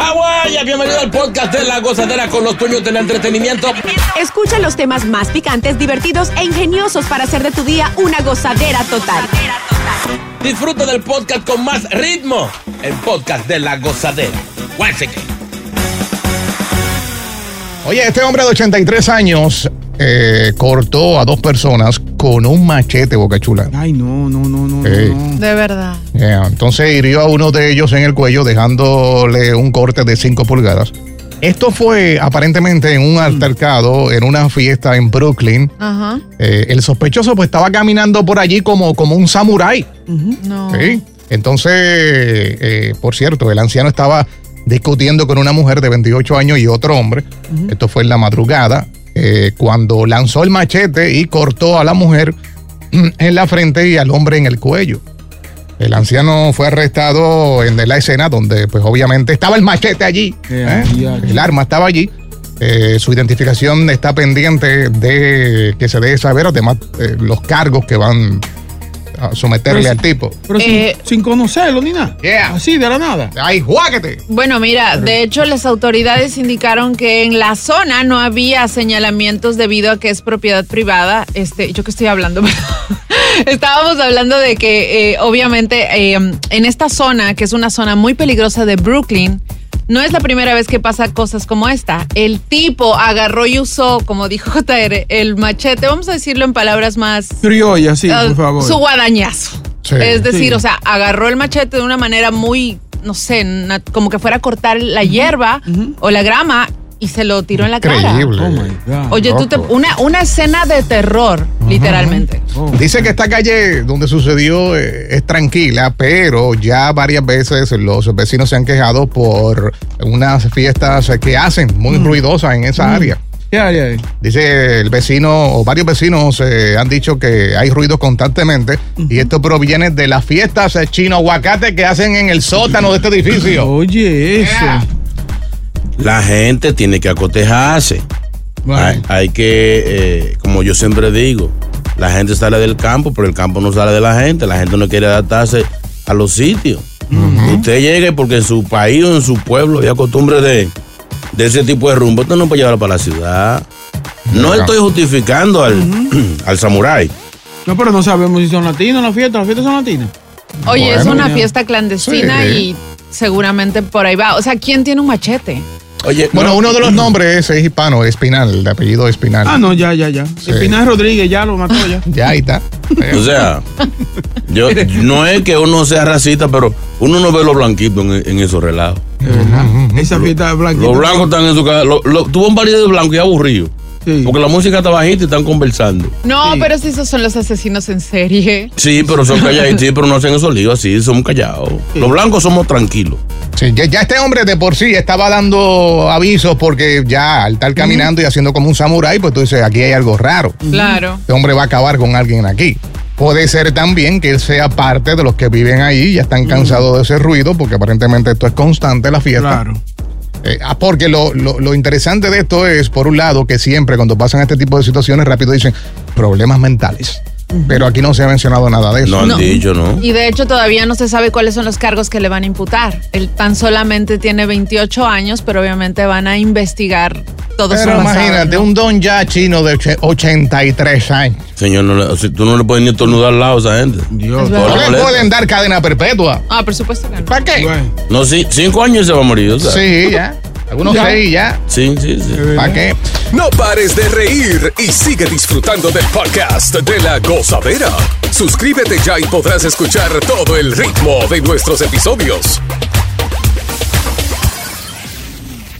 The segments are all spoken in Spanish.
Hawái, bienvenido al podcast de La Gozadera con los dueños del entretenimiento. Escucha los temas más picantes, divertidos e ingeniosos para hacer de tu día una gozadera total. Disfruta del podcast con más ritmo. El podcast de La Gozadera. Once again. Oye, este hombre de 83 años eh, cortó a dos personas con un machete, Boca Chula. Ay, no, no, no, no. Ey. no. De verdad. Yeah, Entonces hirió a uno de ellos en el cuello, dejándole un corte de 5 pulgadas. Esto fue aparentemente en un altercado, en una fiesta en Brooklyn. Ajá. Eh, el sospechoso pues estaba caminando por allí como, como un samurái. No. ¿sí? Entonces, eh, por cierto, el anciano estaba discutiendo con una mujer de 28 años y otro hombre. Esto fue en la madrugada, eh, cuando lanzó el machete y cortó a la mujer mm, en la frente y al hombre en el cuello. El anciano fue arrestado en la escena donde, pues obviamente, estaba el machete allí. Eh, ¿eh? El arma estaba allí. Eh, su identificación está pendiente de que se dé saber, además, eh, los cargos que van a someterle Pero al tipo. Pero sin- Eh, sin, conocerlo ni nada. Yeah. Así, de la nada. ¡Ay, juáquete! Bueno, mira, de hecho las autoridades indicaron que en la zona no había señalamientos debido a que es propiedad privada. Este, yo que estoy hablando, estábamos hablando de que eh, obviamente eh, en esta zona, que es una zona muy peligrosa de Brooklyn, no es la primera vez que pasa cosas como esta. El tipo agarró y usó, como dijo JR, el machete, vamos a decirlo en palabras más Criolla, sí, Ah, por favor. Su guadañazo. Sí. es decir, Sí. o sea, agarró el machete de una manera muy, no sé, como que fuera a cortar la hierba o la grama y se lo tiró en la cara. Increíble. Oh my God. Oye, tú te, una, una escena de terror, literalmente. Oh. Dice que esta calle donde sucedió eh, es tranquila, pero ya varias veces los vecinos se han quejado por unas fiestas que hacen muy ruidosas en esa área. Ya, ya. Dice el vecino, o varios vecinos eh, han dicho que hay ruido constantemente y esto proviene de las fiestas chino aguacate que hacen en el sótano de este edificio. Oye, eso. Yeah. La gente tiene que acotejarse. Bueno. Hay, hay que, eh, como yo siempre digo, la gente sale del campo, pero el campo no sale de la gente. La gente no quiere adaptarse a los sitios. Usted llegue porque en su país o en su pueblo hay costumbre de, de ese tipo de rumbo. Usted no puede llevarlo para la ciudad. No estoy justificando al, al samurái. No, pero no sabemos si son latinos las fiestas. Las fiestas son latinas. Oye, es una fiesta clandestina Sí. y seguramente por ahí va. O sea, ¿quién tiene un machete? Oye, Bueno, no, uno de los nombres es hispano, Espinal, de apellido Espinal. Ah, no, ya, ya, ya. Espinal Rodríguez ya lo mató ya. Ya ahí está. O sea, yo, no es que uno sea racista, pero uno no ve los blanquitos en, en esos relatos. De verdad. Esa fiesta blanca. Los blancos están en su casa. Lo, lo- tuvo un partido de blanco y aburrido. Porque la música está bajita y están conversando. No, pero si esos son los asesinos en serie. Sí, pero son callados, sí, pero no hacen esos líos así, somos callados. Los blancos somos tranquilos. Sí, ya, ya este hombre de por sí estaba dando avisos porque ya al estar caminando y haciendo como un samurái, pues tú dices, aquí hay algo raro. Claro. Este hombre va a acabar con alguien aquí. Puede ser también que él sea parte de los que viven ahí y ya están cansados de ese ruido, porque aparentemente esto es constante, la fiesta. Claro. Eh, ah, porque lo, lo- lo interesante de esto es, por un lado, que siempre cuando pasan este tipo de situaciones, rápido dicen problemas mentales. Pero aquí no se ha mencionado nada de eso. No han dicho, ¿no? Y de hecho todavía no se sabe cuáles son los cargos que le van a imputar. Él tan solamente tiene 28 años, pero obviamente van a investigar todo su Pero pasado, imagínate, ¿no? un don ya chino de och- 83 años. Señor, no le- sea, tú no le puedes ni estornudar al lado a esa gente. Dios. No le pueden dar cadena perpetua. Ah, por supuesto que no. ¿Para qué? Bueno, No, sí, cinco años y se va a morir, o sea. Sí, ya. Algunos Ya. seis ya. Sí, sí, sí. ¿Para qué? No pares de reír y sigue disfrutando del podcast de la gozadera. Suscríbete ya y podrás escuchar todo el ritmo de nuestros episodios.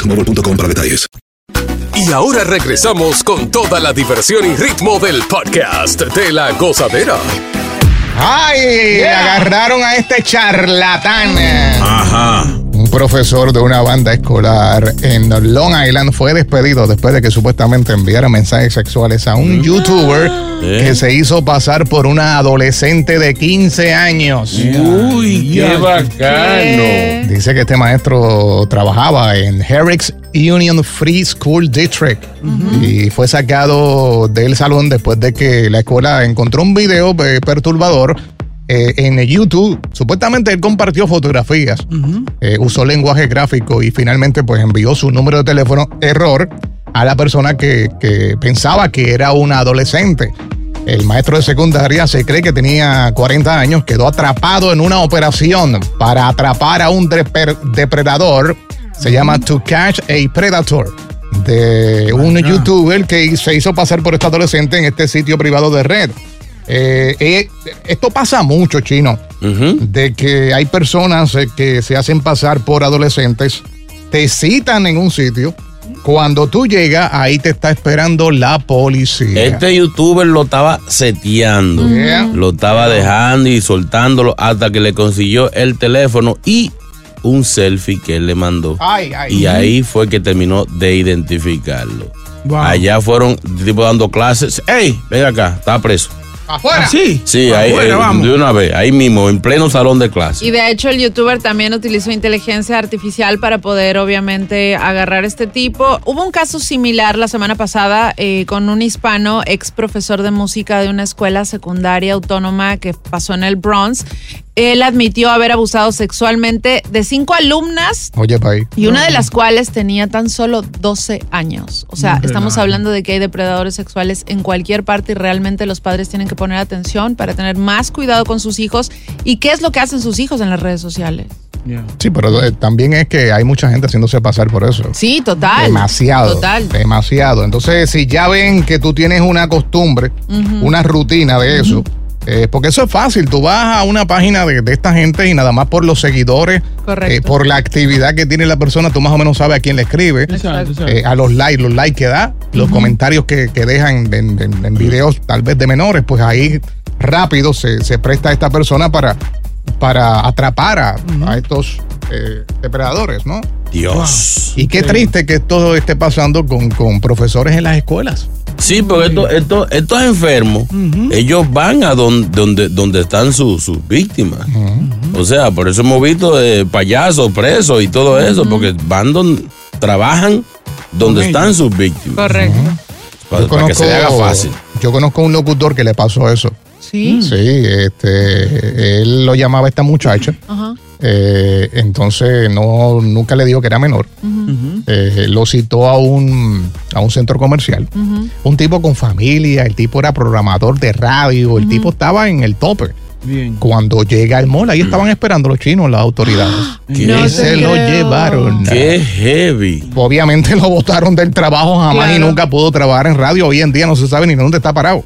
boostmobile.com para detalles. Y ahora regresamos con toda la diversión y ritmo del podcast de la gozadera. ¡Ay! Agarraron a este charlatán. Ajá. Un profesor de una banda escolar en Long Island fue despedido después de que supuestamente enviara mensajes sexuales a un youtuber ¿Eh? que se hizo pasar por una adolescente de 15 años. Uy, qué bacano. Dice que este maestro trabajaba en Herrick's Union Free School District y fue sacado del salón después de que la escuela encontró un video eh, perturbador eh, en YouTube. Supuestamente él compartió fotografías, eh, usó lenguaje gráfico y finalmente pues envió su número de teléfono error a la persona que, que pensaba que era una adolescente. El maestro de secundaria se cree que tenía 40 años, quedó atrapado en una operación para atrapar a un depredador. Se llama To Catch a Predator. De un youtuber que se hizo pasar por este adolescente en este sitio privado de red. Eh, eh, esto pasa mucho, chino, de que hay personas eh, que se hacen pasar por adolescentes, te citan en un sitio, cuando tú llegas, ahí te está esperando la policía. Este youtuber lo estaba seteando. Yeah. Lo estaba dejando y soltándolo hasta que le consiguió el teléfono y un selfie que él le mandó. Ay, ay. Y ahí fue que terminó de identificarlo. Wow. Allá fueron tipo dando clases. ¡Ey! Ven acá, está preso. Afuera. Sí. Sí, ahí Afuera, eh, vamos. de una vez, ahí mismo, en pleno salón de clase. Y de hecho el youtuber también utilizó inteligencia artificial para poder obviamente agarrar a este tipo. Hubo un caso similar la semana pasada eh, con un hispano, ex profesor de música de una escuela secundaria autónoma que pasó en el Bronx. Él admitió haber abusado sexualmente de cinco alumnas Oye, país. y una de las cuales tenía tan solo 12 años. O sea, No, estamos hablando de que hay depredadores sexuales en cualquier parte y realmente los padres tienen que poner atención para tener más cuidado con sus hijos y qué es lo que hacen sus hijos en las redes sociales. Yeah. Sí, pero eh, también es que hay mucha gente haciéndose pasar por eso. Sí, total. Demasiado. Total. Demasiado. Entonces, si ya ven que tú tienes una costumbre, una rutina de eso, eh, porque eso es fácil. Tú vas a una página de, de esta gente y nada más por los seguidores, Correcto. eh, por la actividad que tiene la persona, tú más o menos sabes a quién le escribe. Eh, a los likes, los likes que da, los comentarios que, que dejan en, en- en videos tal vez de menores, pues ahí rápido se, se presta a esta persona para, para atrapar a, a estos eh, depredadores, ¿no? Dios. Y qué triste que todo esté pasando con, con profesores en las escuelas. Sí, porque esto- esto- estos enfermos, ellos van a donde, donde, donde están sus sus víctimas. O sea, por eso hemos visto eh, payasos, presos y todo eso, porque van donde trabajan donde están sus víctimas. Correcto. Para, para que se le haga fácil. Yo conozco un locutor que le pasó eso. Sí. Sí, este, él lo llamaba a esta muchacha. Ajá. eh, entonces no, nunca le dijo que era menor. Eh, lo citó a un, a un centro comercial. Un tipo con familia, el tipo era programador de radio, el tipo estaba en el tope. Bien. Cuando llega al mall, ahí estaban esperando los chinos, las autoridades. ¿Qué? Y No se lo llevaron. Qué heavy. Obviamente lo botaron del trabajo jamás y nunca pudo trabajar en radio. Hoy en día no se sabe ni dónde está parado.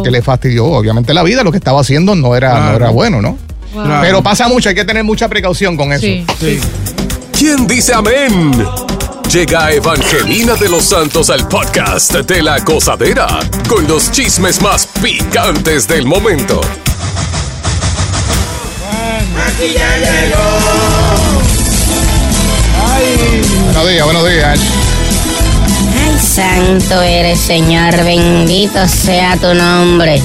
Porque le fastidió, obviamente, la vida. Lo que estaba haciendo no era, no era bueno, ¿no? Claro. Pero pasa mucho, hay que tener mucha precaución con eso. ¿Quién dice amén? Llega Evangelina de los Santos al podcast de la gozadera con los chismes más picantes del momento. Aquí ya llegó. Buenos días, buenos días. Santo eres, Señor, bendito sea tu nombre.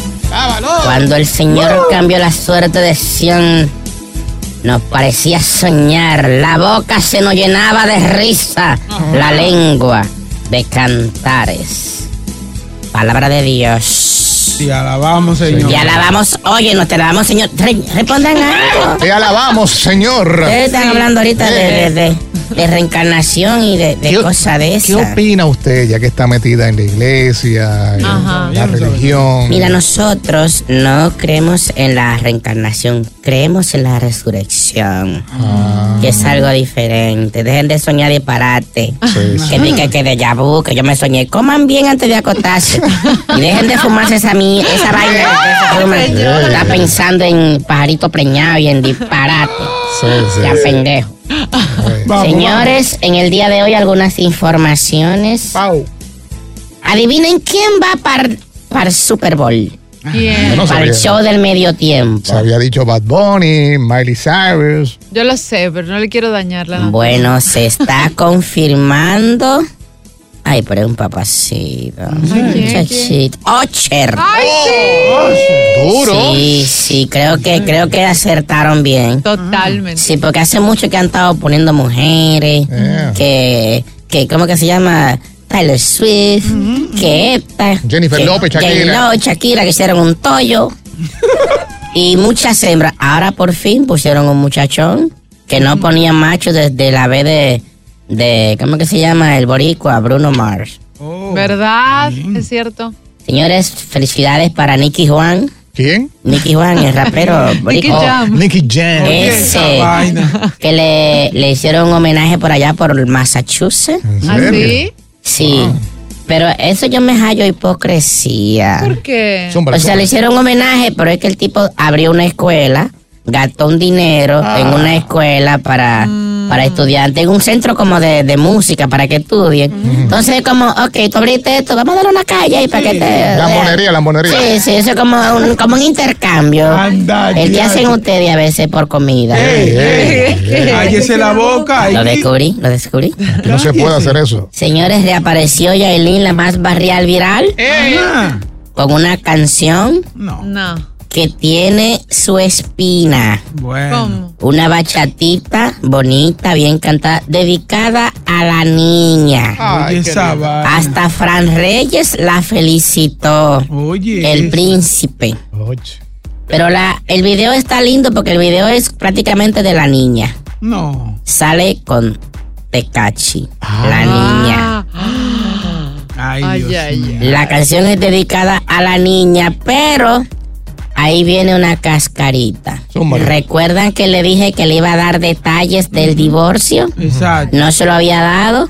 Cuando el Señor cambió la suerte de Sión, nos parecía soñar, la boca se nos llenaba de risa, la lengua de cantares. Palabra de Dios. Te alabamos, Señor. Te alabamos, oye, no te alabamos, Señor. Re- respondan algo. Te alabamos, Señor. Ustedes están hablando ahorita de, de- de- de reencarnación y de, de cosas de ¿Qué esas. opina usted, ya que está metida en la iglesia, en Ajá. la religión? Mira, nosotros no creemos en la reencarnación, creemos en la resurrección, Ah. que es algo diferente. Dejen de soñar disparate. Que diga que de vu, que yo me soñé. Coman bien antes de acostarse. y dejen de fumarse esa, mi- esa vaina que se fuman. Señor. Está pensando en pajarito preñado y en disparate. sí, ya sí. pendejo. Vamos, Señores, en el día de hoy algunas informaciones. Adivinen quién va para el Super Bowl. ¿Quién? Yo no para el show del medio tiempo. Se había dicho Bad Bunny, Miley Cyrus. Yo lo sé, pero no le quiero dañar la Bueno, se está confirmando. Ay, pero es un papacito. Muchachito. Ocher. ¡Ay, sí! Duro. Sí, sí, creo que, creo que acertaron bien. Totalmente. Sí, porque hace mucho que han estado poniendo mujeres, que, que, ¿cómo que se llama? Tyler Swift, que esta. Jennifer López, Shakira. J-Lo, Shakira, que hicieron un tollo. y muchas hembras. Ahora por fin pusieron un muchachón que no ponía macho desde la vez de, de, ¿cómo que se llama? El boricua, Bruno Mars. ¿Verdad? Es cierto. Señores, felicidades para Nicky Juan. ¿Quién? Nicky Juan, el rapero Nicky. Jam. Nicky Jam. Ese que le, le hicieron un homenaje por allá por Massachusetts. ¿Ah, sí? Sí. Pero eso yo me hallo hipocresía. ¿Por qué? O sea, le hicieron un homenaje, pero es que el tipo abrió una escuela, gastó un dinero en una escuela para, para estudiantes, en un centro como de, de música para que estudien. Entonces, como, ok, tú abriste esto, vamos a darle una calle ahí para que te. Lambonería, lambonería. Sí, sí, eso es como un, como un intercambio. el que hacen ustedes a veces por comida. Cállese la boca. Lo descubrí, lo descubrí. No se puede hacer eso. Señores, reapareció Yailin, la más barrial viral, con una canción No. Que tiene su espina. Bueno. Una bachatita bonita, bien cantada, dedicada a la niña. Oye, esa vaina. Hasta Fran Reyes la felicitó. Oye. El príncipe. Pero la, el video está lindo porque el video es prácticamente de la niña. No. Sale con Tecachi, la niña. Ay, Ay, Dios ay, mío. La canción es dedicada a la niña, pero ahí viene una cascarita. ¿Recuerdan que le dije que le iba a dar detalles del divorcio? Exacto. No se lo había dado.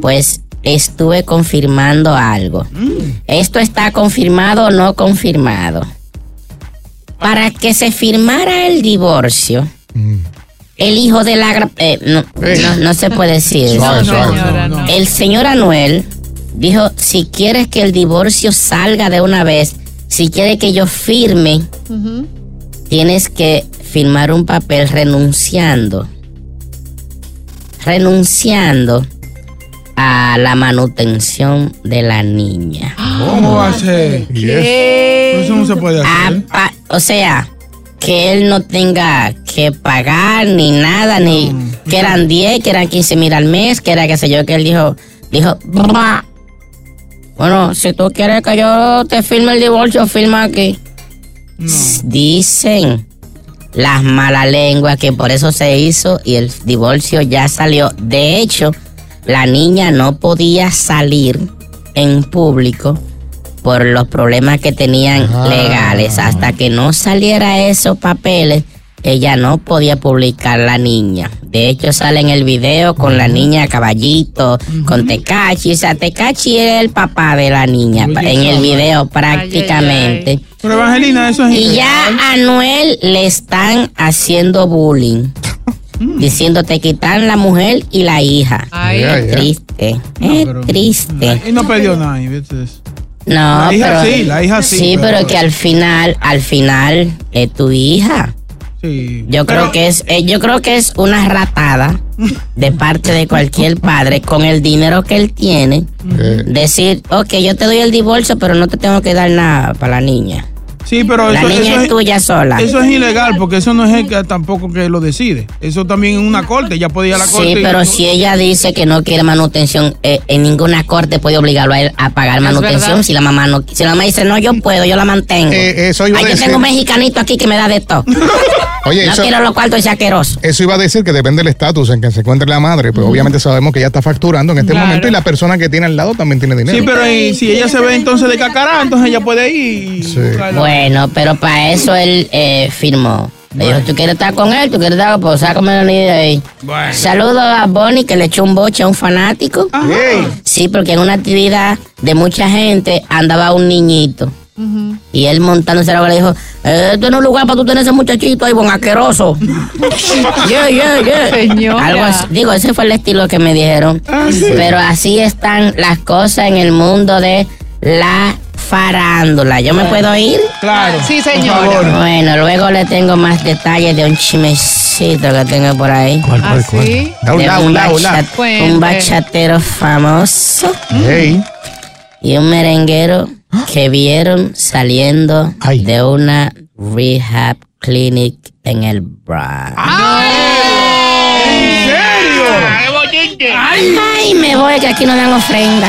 Pues estuve confirmando algo. ¿Esto está confirmado o no confirmado? Para que se firmara el divorcio, el hijo de la... eh, no, no, no se puede decir. Señora. El señor Anuel dijo, si quieres que el divorcio salga de una vez, si quieres que yo firme, tienes que firmar un papel renunciando. renunciando a la manutención de la niña. ¿Cómo va a ser? Eso no se puede hacer. Ah, o sea, que él no tenga que pagar ni nada, ni que eran 10, que eran 15 mil al mes, que era qué sé yo, que él dijo, dijo, "Bah, bueno, si tú quieres que yo te firme el divorcio, firma aquí. Dicen las malas lenguas que por eso se hizo y el divorcio ya salió. De hecho, la niña no podía salir en público por los problemas que tenían legales. Hasta que no saliera esos papeles, ella no podía publicar la niña. De hecho, sale en el video con la niña a caballito, con Tecachi. O sea, Tecachi es el papá de la niña en el video prácticamente. Pero Evangelina, eso es Y ya a Noel le están haciendo bullying. Diciendo te quitan la mujer y la hija. Ay. Es Ya, ya. triste. Es triste. Y no perdió nada. eso. No, La hija pero, sí, la hija sí, Sí, pero, pero- que al final, al final es tu hija. Sí. Yo creo que es, eh, yo creo que es una ratada de parte de cualquier padre con el dinero que él tiene. Decir, ok, yo te doy el divorcio, pero no te tengo que dar nada para la niña. Sí, pero La eso, niña eso es tuya sola. Eso es ilegal porque eso no es él que tampoco que lo decide. Eso también es una corte. Ya podía ir a la corte. Sí, y- pero si ella dice que no quiere manutención, eh, en ninguna corte puede obligarlo a él a pagar manutención. Si la mamá no, si la mamá dice no, yo puedo, yo la mantengo. Eh, eso iba Ay, a yo tengo un mexicanito aquí que me da de todo. Oye, no eso- quiero los cuartos y asquerosos. Eso iba a decir que depende del estatus en que se encuentre la madre, pues obviamente sabemos que ella está facturando en este Claro. momento y la persona que tiene al lado también tiene dinero. Sí, pero y si ella se ve entonces de cacará, entonces ella puede ir. y buscarla. Bueno, pero para eso él eh, firmó. Le dijo, tú quieres estar con él, tú quieres estar, pues sácame la niña de ahí. Saludo a Bonnie que le echó un boche a un fanático. Sí, porque en una actividad de mucha gente andaba un niñito. Y él montándose la le dijo, eh, este no es lugar para tú tener ese muchachito ahí, buen asqueroso. yeah, yeah, yeah. Señora. Algo así. Digo, ese fue el estilo que me dijeron. Pero así están las cosas en el mundo de la farándula. ¿Yo me puedo ir? Claro. Sí, señora. Bueno, luego le tengo más detalles de un chimecito que tengo por ahí. ¿Cuál, cuál, cuál? ¿sí? Da un De un, bachat- bachatero famoso. Hey. Y un merenguero que vieron saliendo de una rehab clinic en el Bronx. ¿En serio? Ay, me voy que aquí no dan ofrenda.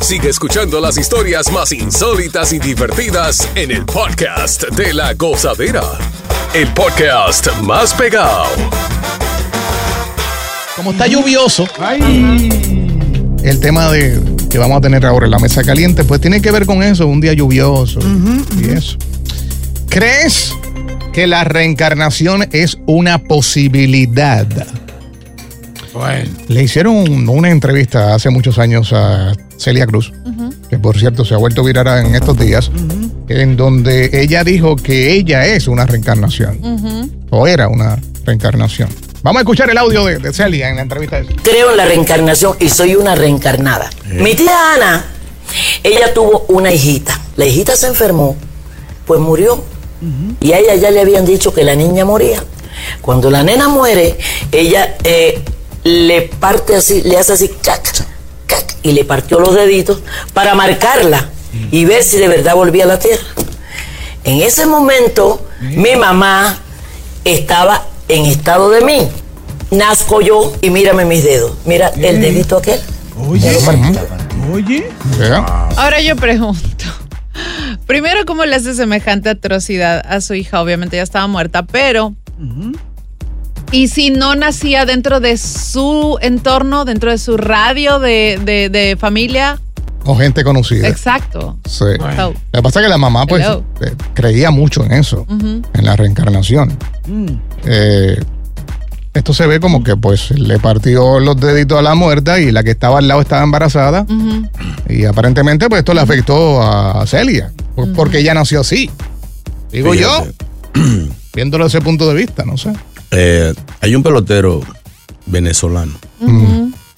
Sigue escuchando las historias más insólitas y divertidas en el podcast de la gozadera. El podcast más pegado. Como está lluvioso, el tema de que vamos a tener ahora en la mesa caliente, pues tiene que ver con eso, un día lluvioso y eso. ¿Crees que la reencarnación es una posibilidad? Bueno. Le hicieron un- una entrevista hace muchos años a Celia Cruz, que por cierto se ha vuelto viral en estos días, en donde ella dijo que ella es una reencarnación, o era una reencarnación. Vamos a escuchar el audio de, de Celia en la entrevista. esa. Creo en la reencarnación y soy una reencarnada. Mi tía Ana, ella tuvo una hijita. La hijita se enfermó, pues murió. Y a ella ya le habían dicho que la niña moría. Cuando la nena muere, ella eh, le parte así, le hace así, cac, y le partió los deditos para marcarla y ver si de verdad volvía a la tierra. En ese momento, mi mamá estaba en estado de mí. Nazco yo y mírame mis dedos. Mira el dedito aquel. Oye. Oye. Ahora yo pregunto. Primero, ¿cómo le hace semejante atrocidad a su hija? Obviamente ya estaba muerta, pero Y si no nacía dentro de su entorno, dentro de su radio de, de- de familia. O gente conocida. Exacto. Sí. Lo que pasa es que la mamá pues Hello. eh, creía mucho en eso, en la reencarnación. Eh, esto se ve como que pues le partió los deditos a la muerta y la que estaba al lado estaba embarazada y aparentemente pues esto le afectó a Celia, porque ella nació así. Digo Fíjate. yo, viéndolo desde ese punto de vista, no sé. Eh, hay un pelotero venezolano,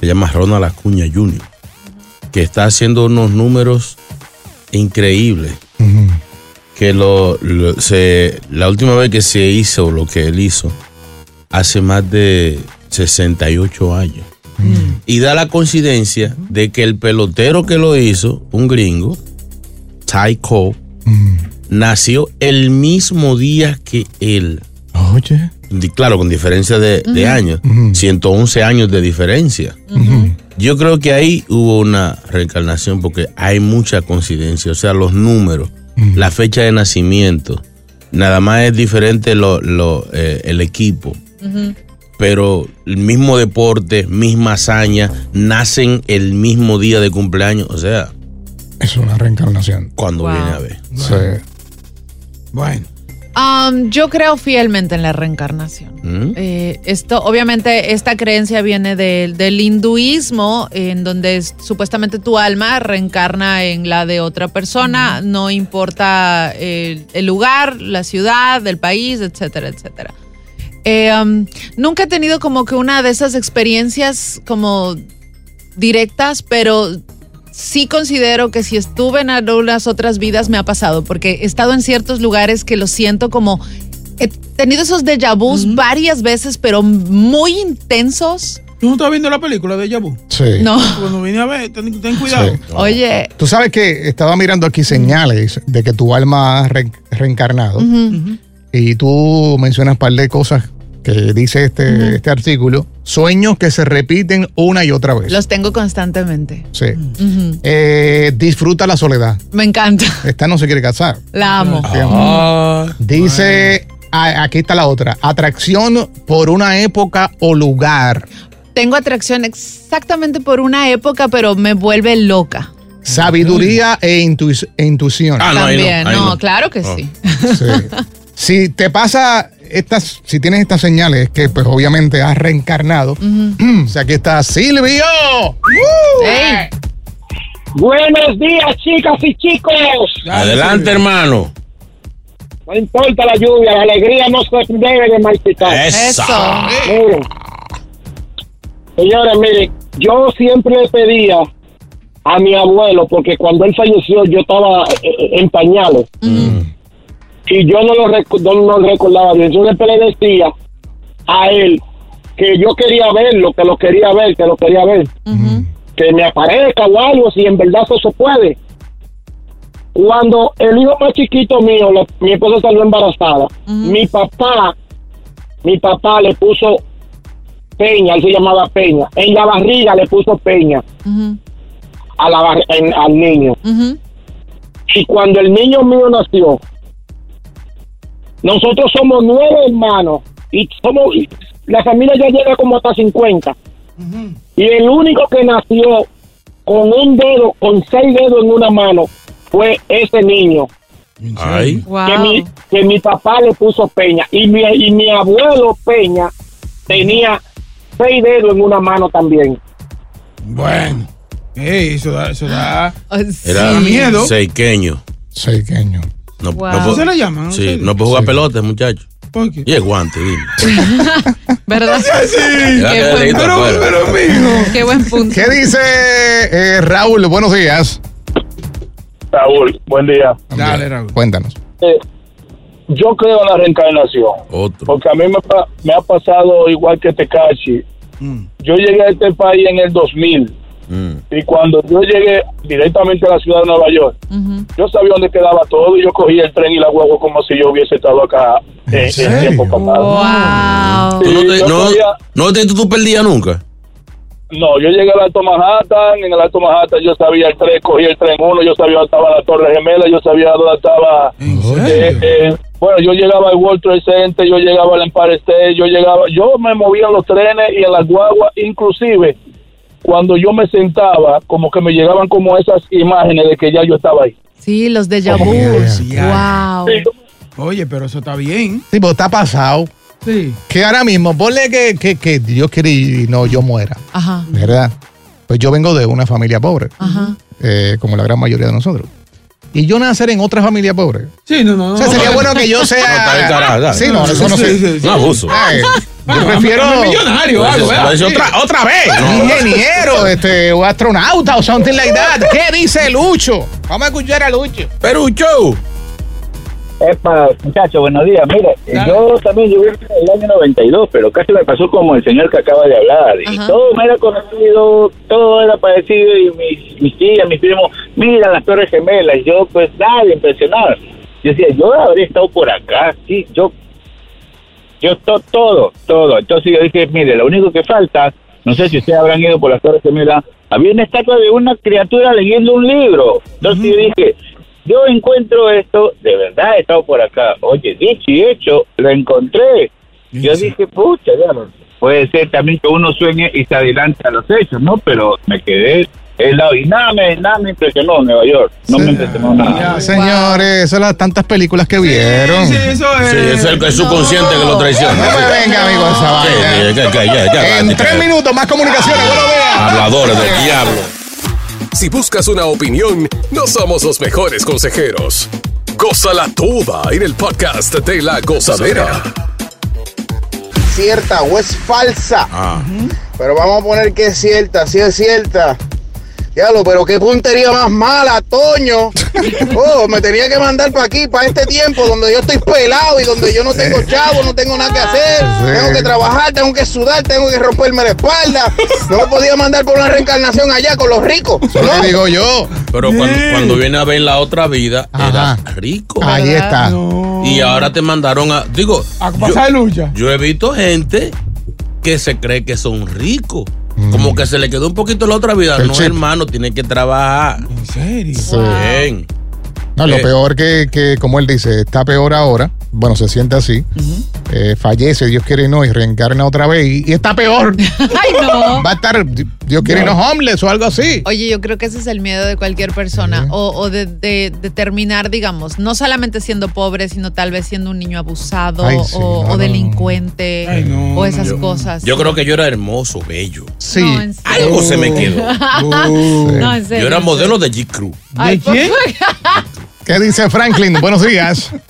se llama Ronald Acuña Jr., que está haciendo unos números increíbles. Que lo, lo- se, la última vez que se hizo lo que él hizo, hace más de 68 años. Y da la coincidencia de que el pelotero que lo hizo, un gringo, Ty Cobb, nació el mismo día que él. Oye. Claro, con diferencia de, años. 111 años de diferencia. Yo creo que ahí hubo una reencarnación porque hay mucha coincidencia. O sea, los números, la fecha de nacimiento, nada más es diferente lo- lo, eh, el equipo. Pero el mismo deporte, misma hazaña, nacen el mismo día de cumpleaños. O sea, Es una reencarnación. cuando Wow. viene a ver. Sí. Bueno. Um, yo creo fielmente en la reencarnación. ¿Mm? Eh, esto, obviamente, esta creencia viene del- del hinduismo, en donde es- supuestamente tu alma reencarna en la de otra persona, no importa el, el lugar, la ciudad, el país, etcétera, etcétera. Eh, um, nunca he tenido como que una de esas experiencias como directas, pero sí considero que si estuve en algunas otras vidas me ha pasado, porque he estado en ciertos lugares que lo siento como... He tenido esos déjà vus varias veces, pero muy intensos. ¿Tú no estás viendo la película de Yabu? Sí. No. Cuando vine a ver, ten, ten cuidado. Sí. Oye, Tú sabes que estaba mirando aquí señales de que tu alma ha re- reencarnado y tú mencionas un par de cosas que dice este, este artículo. Sueños que se repiten una y otra vez. los tengo constantemente. Sí. Eh, disfruta la soledad. Me encanta. Esta no se quiere casar. La amo. Dice, a- aquí está la otra, atracción por una época o lugar. Tengo atracción exactamente por una época, pero me vuelve loca. Sabiduría e, intuic- e intuición. También, no, claro que sí. Sí. Si te pasa estas, si tienes estas señales, es que pues obviamente has reencarnado. o sea, aquí está Silvio. Ey. Buenos días, chicas y chicos. Adelante, hermano. No importa la lluvia, la alegría no se debe de malpitar. Eso. Miren, señores, miren, yo siempre le pedía a mi abuelo, porque cuando él falleció yo estaba eh, eh, en pañales. Y yo no lo, recu- no lo recordaba bien. Yo siempre le decía a él que yo quería verlo, que lo quería ver, que lo quería ver. Que me aparezca o algo, si en verdad eso se puede. Cuando el hijo más chiquito mío, mi esposa salió embarazada, mi papá, mi papá le puso Peña, él se llamaba Peña. En la barriga le puso Peña a la bar- en- al niño. Y cuando el niño mío nació, nosotros somos nueve hermanos y somos la familia ya llega como hasta 50. Y el único que nació con un dedo, con seis dedos en una mano, fue ese niño. Ay. Que, mi, que mi papá le puso Peña. Y mi, y mi abuelo Peña tenía seis dedos en una mano también. Bueno. Eso da, eso da. Era da miedo. seiqueño. Seiqueño. No, Wow. no puedo- ¿Así se le llama? ¿En Sí, no puedo jugar pelota, muchacho. ¿Por qué? Y el guante, dime. ¿Verdad? Ya Qué quedé buen, dedito afuera. Qué buen punto. ¿Qué dice eh, Raúl? Buenos días. Raúl, buen día. Dale, Raúl. Cuéntanos. Eh, yo creo en la reencarnación. Porque a mí me, ha pasado igual que Tekashi. Yo llegué a este país en el 2000. Y cuando yo llegué directamente a la ciudad de Nueva York, yo sabía dónde quedaba todo y yo cogí el tren y la huevo como si yo hubiese estado acá en, en tiempo pasado. ¿Tú no te, no, cogía- no te tú perdías nunca? No, yo llegué al Alto Manhattan, en el Alto Manhattan yo sabía el tren, cogí el tren uno, yo sabía dónde estaba la Torre Gemela, yo sabía dónde estaba... eh, eh, bueno, yo llegaba al World Trade Center, yo llegaba al Empire State, yo llegaba, yo me movía en los trenes y en las guaguas, inclusive cuando yo me sentaba, como que me llegaban como esas imágenes de que ya yo estaba ahí. Sí, los de vu. Wow. Oye, pero eso está bien. Sí, pero está pasado. Sí. Que ahora mismo, ponle que, que, que Dios quiere y no yo muera. Ajá. ¿Verdad? Pues yo vengo de una familia pobre, Ajá. eh, como la gran mayoría de nosotros. Y yo nacer en otra familia pobre. Sí, no, no. O sea, sería bueno que yo sea. No, sí, no, eso no Sí, sé. sí, sí. Un abuso. Ay, yo prefiero. hazme millonario, otra, otra vez. Ingeniero, este, o astronauta o something like that. ¿Qué dice Lucho? Vamos a escuchar a Lucho. Perucho. Epa, muchachos, buenos días. Mire, yo también llegué en el año 92, pero casi me pasó como el señor que acaba de hablar. Y todo me era conocido, todo era parecido. Y mis, mis tías, mis primos, mira las Torres Gemelas. Y yo, pues, nada, impresionado. Yo decía, yo habría estado por acá, sí, yo. Yo, to- todo, todo. Entonces yo dije, mire, lo único que falta, no sé si ustedes habrán ido por las Torres Gemelas, había una estatua de una criatura leyendo un libro. Entonces yo dije, yo encuentro esto, de verdad he estado por acá. Oye, dicho y hecho, lo encontré. Yo dije, pucha, ya no- puede ser también que uno sueñe y se adelante a los hechos, ¿no? Pero me quedé helado y nada me, nada me impresionó Nueva York, no me impresionó nada. Señores, esas son las tantas películas que vieron. Sí, eso Sí, es el, es subconsciente que lo traiciona. No me venga, amigo, esa vaina. En tres minutos, más comunicaciones. Buenos días. Habladores del diablo. Si buscas una opinión, no somos los mejores consejeros. Gózala toda en el podcast de La Gozadera. cierta o es falsa. Ah. Pero vamos a poner que es cierta, si es cierta. Diablo, pero qué puntería más mala, Toño. Oh, me tenía que mandar para aquí, para este tiempo donde yo estoy pelado y donde yo no tengo chavo, no tengo nada que hacer. Tengo que trabajar, tengo que sudar, tengo que romperme la espalda. No me podía mandar por una reencarnación allá con los ricos. Eso ¿no? digo yo. Pero cuando, cuando viene a ver la otra vida, era rico. Ahí está. Y ahora te mandaron a. Digo, A pasar lucha. yo he visto gente que se cree que son ricos. Como que se le quedó un poquito la otra vida. El no, chip. hermano, tiene que trabajar. ¿En serio? Bien. No, lo Eh. peor que, que, como él dice, está peor ahora. Bueno, se siente así. Eh, fallece, Dios quiere y no, y reencarna otra vez. Y, y está peor. Ay, no. Va a estar, Dios quiere y no, homeless o algo así. Oye, yo creo que ese es el miedo de cualquier persona, o, o de, de- de terminar, digamos, no solamente siendo pobre, sino tal vez siendo un niño abusado Ay, sí, o, no, o no, no. delincuente o esas Yo- cosas. Yo creo que yo era hermoso, bello. Sí. No, en serio. Algo se me quedó. No, en serio, Yo era modelo de G-Crew. Ay, quién? ¿Qué dice Franklin? Buenos días.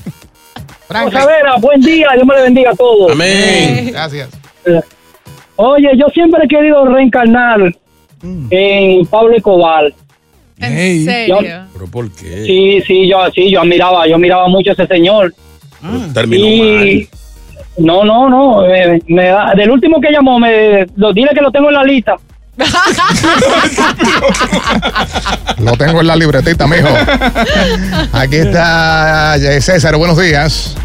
Gozadera, buen día, Dios me le bendiga a todos. Amén. Gracias. Oye, yo siempre he querido reencarnar en Pablo Escobar. ¿En serio? ¿Pero por qué? Sí, sí, yo sí, yo admiraba, yo admiraba mucho a ese señor. Terminó Y no, no, no, eh, me da- del último que llamó, me lo dile que lo tengo en la lista. Lo tengo en la libretita, mijo. Aquí está César, buenos días.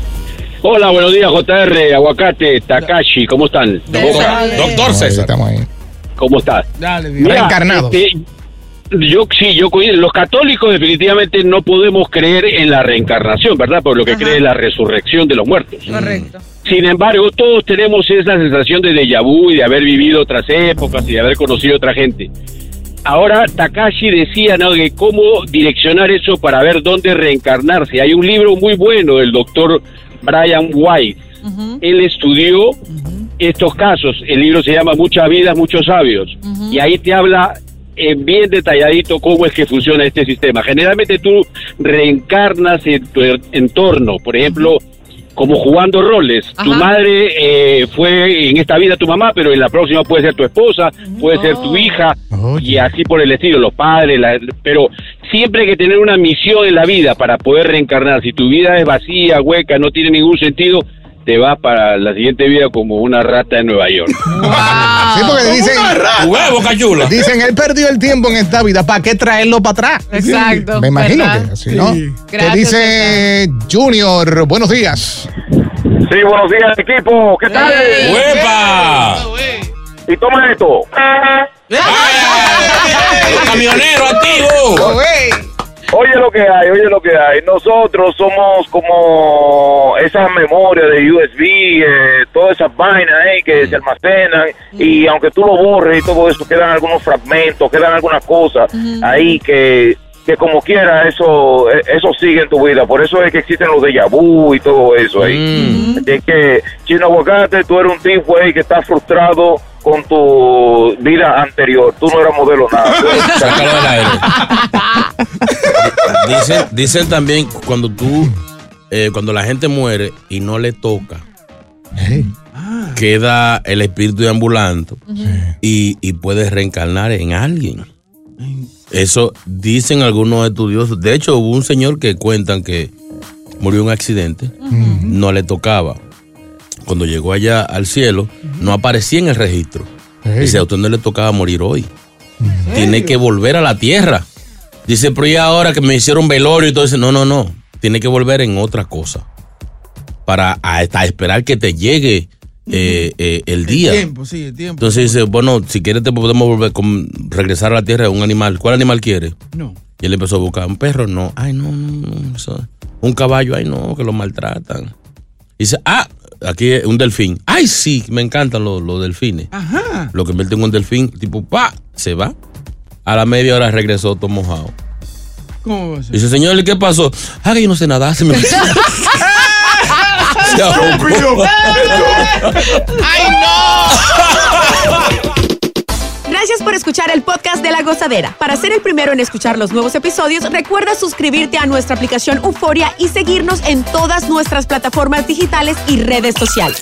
Hola, buenos días, JR, Aguacate, Takashi, ¿cómo están? Doctor César. Estamos ahí. ¿Cómo estás? Dale, Mira, Reencarnados. este, yo sí, yo los católicos definitivamente no podemos creer en la reencarnación, ¿verdad? Por lo que cree la resurrección de los muertos. Correcto. Sin embargo, todos tenemos esa sensación de déjà vu y de haber vivido otras épocas y de haber conocido otra gente. Ahora, Takashi decía, ¿no?, de cómo direccionar eso para ver dónde reencarnarse. Hay un libro muy bueno del doctor Brian White. Él estudió estos casos. El libro se llama Muchas vidas, muchos sabios. Y ahí te habla eh, bien detalladito cómo es que funciona este sistema. Generalmente tú reencarnas en tu entorno. Por ejemplo, como jugando roles. Tu madre eh, fue en esta vida tu mamá, pero en la próxima puede ser tu esposa, puede ser tu hija, y así por el estilo, los padres, la- pero siempre hay que tener una misión en la vida para poder reencarnar. Si tu vida es vacía, hueca, no tiene ningún sentido, te vas para la siguiente vida como una rata en Nueva York. Sí, porque dicen. Huevo, cachula. Dicen, él perdió el tiempo en esta vida. ¿Para qué traerlo para atrás? Exacto, Me imagino ¿verdad? que así, ¿no? Sí. ¿Qué Gracias, dice Junior? Buenos días. Sí, buenos días, equipo. ¿Qué tal? ¡Huepa! Y toma esto. ¡Camionero activo! Oye lo que hay, oye lo que hay. Nosotros somos como esas memorias de USB, eh, todas esas vainas eh, que se almacenan y aunque tú lo borres y todo eso, quedan algunos fragmentos, quedan algunas cosas ahí que que como quiera eso eh, eso sigue en tu vida. Por eso es que existen los déjà vu y todo eso ahí. Es que chino aguacate tú eres un tipo ahí que está frustrado con tu vida anterior. Tú no eras modelo nada. Sácalo del aire. Dicen, dicen también cuando tú, eh, cuando la gente muere y no le toca, queda el espíritu ambulante y, y puede reencarnar en alguien. Eso dicen algunos estudiosos. De hecho, hubo un señor que cuentan que murió en un accidente, no le tocaba. Cuando llegó allá al cielo, no aparecía en el registro. Dice, a usted no le tocaba morir hoy. Tiene que volver a la tierra. Dice, pero y ahora que me hicieron velorio y todo eso. No, no, no. Tiene que volver en otra cosa. Para hasta esperar que te llegue eh, eh, el día. tiempo, sí, el tiempo. Entonces dice, bueno, si quieres te podemos volver con, regresar a la tierra un animal. ¿Cuál animal quiere? No. Y él empezó a buscar un perro, no. Ay, no, no, no. eso- Un caballo, ay, no, que lo maltratan. Y dice, ah, aquí un delfín. Ay, sí, me encantan los, los delfines. Ajá. Lo convierte en un delfín, tipo, pa, se va. A la media hora regresó todo mojado. ¿Cómo va a ser? Dice, señor, ¿y qué pasó? Ah, que yo no sé nadar, se me Se ahogó. ¡Ay, Gracias por escuchar el podcast de La Gozadera. Para ser el primero en escuchar los nuevos episodios, recuerda suscribirte a nuestra aplicación Euforia y seguirnos en todas nuestras plataformas digitales y redes sociales.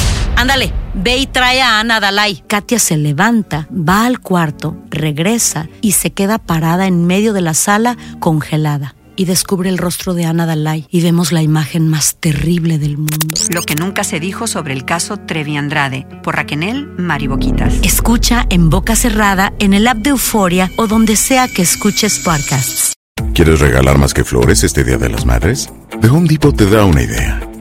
Ándale, ve y trae a Ana Dalai. Katia se levanta, va al cuarto, regresa y se queda parada en medio de la sala congelada. Y descubre el rostro de Ana Dalai y vemos la imagen más terrible del mundo. Lo que nunca se dijo sobre el caso Trevi Andrade por Raquel Mariboquitas. Escucha en boca cerrada, en el app de Euforia o donde sea que escuches podcasts. ¿Quieres regalar más que flores este Día de las Madres? The Home Depot te da una idea.